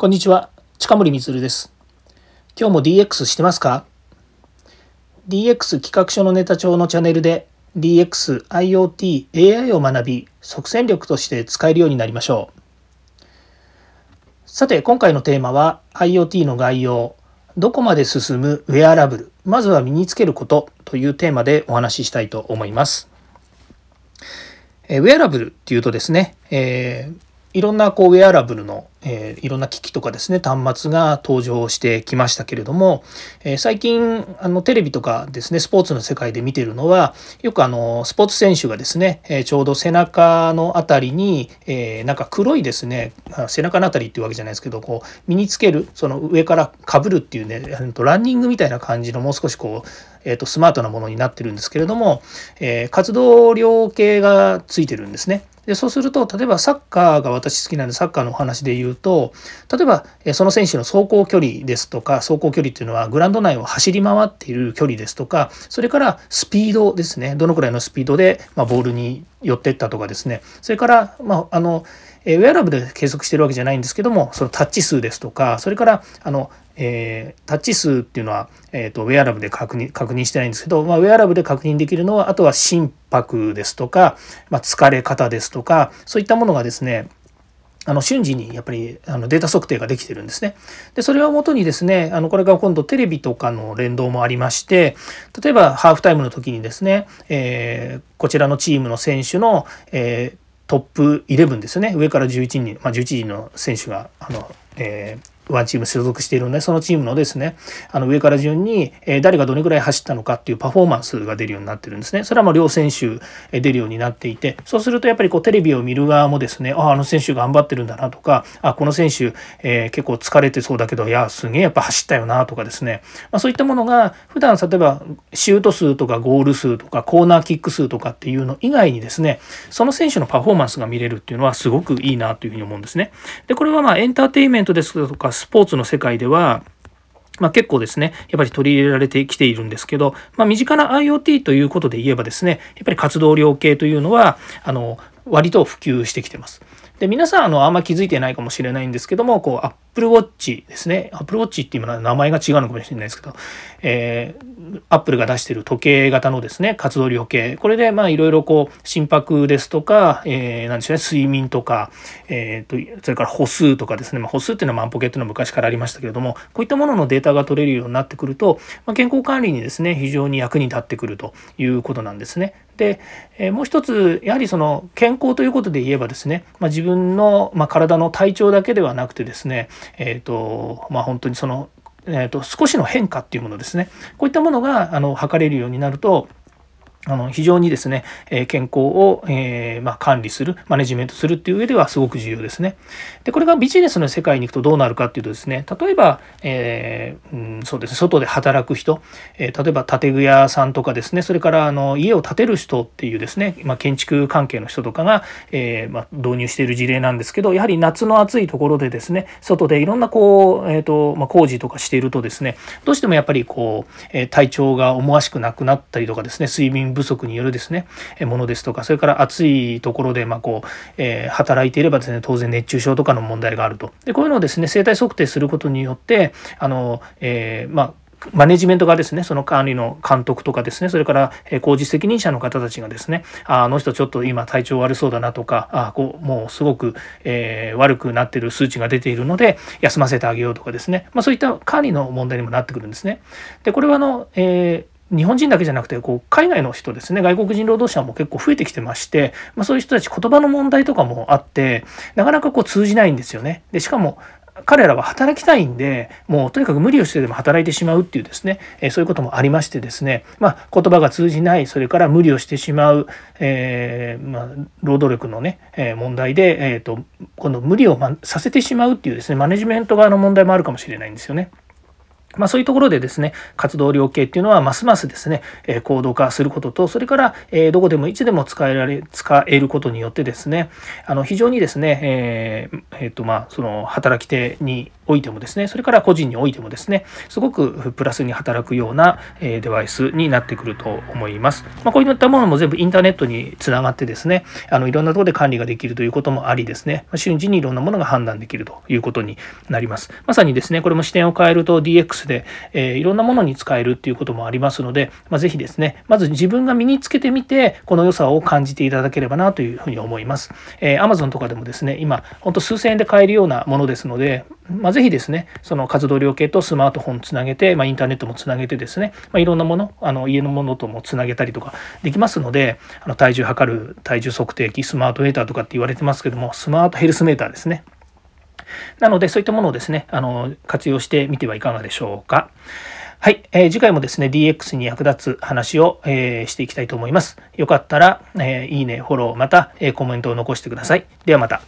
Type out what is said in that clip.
こんにちは、近森光です。今日も DX してますか ?DX 企画書のネタ帳のチャンネルで DX、IoT、AI を学び、即戦力として使えるようになりましょう。さて、今回のテーマは IoT の概要、どこまで進む？ウェアラブル、まずは身につけることというテーマでお話ししたいと思います。ウェアラブルっていうとですね、えーいろんなこうウェアラブルの、えー、いろんな機器とかですね端末が登場してきましたけれども、えー、最近あのテレビとかですねスポーツの世界で見てるのはよくあのスポーツ選手がですね、えー、ちょうど背中のあたりに、えなんか黒いですね背中のあたりっていうわけじゃないですけどこう身につけるその上からかぶるっていうねランニングみたいな感じのもう少しこう、えー、とスマートなものになってるんですけれども、え活動量計がついてるんですね。でそうすると例えばサッカーが私好きなんでサッカーのお話で言うと例えばその選手の走行距離ですとか走行距離っていうのはグラウンド内を走り回っている距離ですとかそれからスピードですね。どのくらいのスピードで、まボールに寄ってったとかですね。それから、まあ、あのウェアラブで計測してるわけじゃないんですけどもそのタッチ数ですとかそれからあのえー、タッチ数っていうのは、えーと、ウェアラブで確認確認してないんですけど、まあ、ウェアラブで確認できるのはあとは心拍ですとか、まあ、疲れ方ですとかそういったものがですねあの瞬時にやっぱりあのデータ測定ができてるんですね。でそれをもとにですねあのこれが今度テレビとかの連動もありまして例えばハーフタイムの時にですね、えー、こちらのチームの選手の、えー、トップ11ですね上から11人、まあ、11人の選手があの、えーワンチーム所属しているので、そのチームのですね、あの上から順に、え誰がどれぐらい走ったのかっていうパフォーマンスが出るようになってるんですね。それはもう両選手出るようになっていて、そうするとやっぱりこうテレビを見る側もですね、ああ、の選手頑張ってるんだなとか、あこの選手、えー、結構疲れてそうだけど、いや、すげえやっぱ走ったよなとかですね、まあ、そういったものが普段例えばシュート数とかゴール数とかコーナーキック数とかっていうの以外にですね、その選手のパフォーマンスが見れるっていうのはすごくいいなというふうに思うんですね。で、これはまあエンターテインメントですとかスポーツの世界では、まあ、結構ですね、やっぱり取り入れられてきているんですけど、まあ、身近な IoT ということで言えばですね、やっぱり活動量計というのは、あの、割と普及してきてます。で、皆さん、あの、あんま気づいてないかもしれないんですけども、こう、Apple Watch ですね。Apple Watch っていうのは名前が違うのかもしれないですけど、えー、Apple が出してる時計型のですね、活動量計。これで、まあ、いろいろこう、心拍ですとか、えー、なんでしょうね、睡眠とか、えー、と、それから歩数とかですね、まあ、歩数っていうのはマンポケっていうのは昔からありましたけれども、こういったもののデータが取れるようになってくると、まあ、健康管理にですね、非常に役に立ってくるということなんですね。で、えもう一つやはりその健康ということで言えばですね、まあ、自分の、ま体の体調だけではなくてですね、えーとまあ、本当にその、えー、と少しの変化っていうものですね。こういったものがあの測れるようになるとあの非常にですね、え健康を、えまあ、管理する、マネジメントするっていう上ではすごく重要ですね。で、これがビジネスの世界に行くとどうなるかっていうとですね、例えば、えー、うん、そうですね、外で働く人、え例えば建具屋さんとかですね、それからあの家を建てる人っていうですね、まあ、建築関係の人とかが、えまあ、導入している事例なんですけど、やはり夏の暑いところでですね、外でいろんなこう、え、ー、と、まあ、工事とかしているとですね、どうしてもやっぱりこう、え体調が思わしくなくなったりとかですね、睡眠不足によるですね、ものですとか、それから暑いところで、まこう、えー、働いていればですね、当然熱中症とかの問題があると。で、こういうのをですね、生体測定することによって、あの、えー、まあ、マネジメントがですね、その管理の監督とかですね、それから工事責任者の方たちがですね、あの人ちょっと今体調悪そうだなとか、あこうもうすごく、えー、悪くなってる数値が出ているので、休ませてあげようとかですね、まあ、そういった管理の問題にもなってくるんですね。で、これはあの、えー日本人だけじゃなくてこう海外の人ですね外国人労働者も結構増えてきてまして、まあ、そういう人たち言葉の問題とかもあってなかなかこう通じないんですよね。でしかも彼らは働きたいんでもうとにかく無理をしてでも働いてしまうっていうですね、えそういうこともありましてですね、まあ、言葉が通じないそれから無理をしてしまう、えー、まあ、労働力のね、え問題で、えーと、と今度無理を、ま、させてしまうっていうですねマネジメント側の問題もあるかもしれないんですよね。まあ、そういうところでですね、活動量計っていうのはますますですね、え高度化することと、それから、えどこでもいつでも使えられ、使えることによってですね、あの非常にですね、えー、えー、とまあ、その働き手においてもですねそれから個人においてもですねすごくプラスに働くようなデバイスになってくると思います。まあ、こういったものも全部インターネットにつながってですねあのいろんなところで管理ができるということもありですね瞬時にいろんなものが判断できるということになります。まさにですねこれも視点を変えると DX で、え、いろんなものに使えるっていうこともありますので、まあ、ぜひですねまず自分が身につけてみてこの良さを感じていただければなというふうに思います。えー、Amazon とかでもですね今ほんと数千円で買えるようなものですので、まあ、ぜひですねその活動量計とスマートフォンつなげて、まあ、インターネットもつなげてですね、まあ、いろんなものあの家のものともつなげたりとかできますのであの体重測る体重測定器スマートメーターとかって言われてますけどもスマートヘルスメーターですね。なのでそういったものをですねあの活用してみてはいかがでしょうか。はい、えー、次回もですね DX に役立つ話を、えー、していきたいと思います。よかったら、えー、いいね、フォロー、また、えコメントを残してください。ではまた。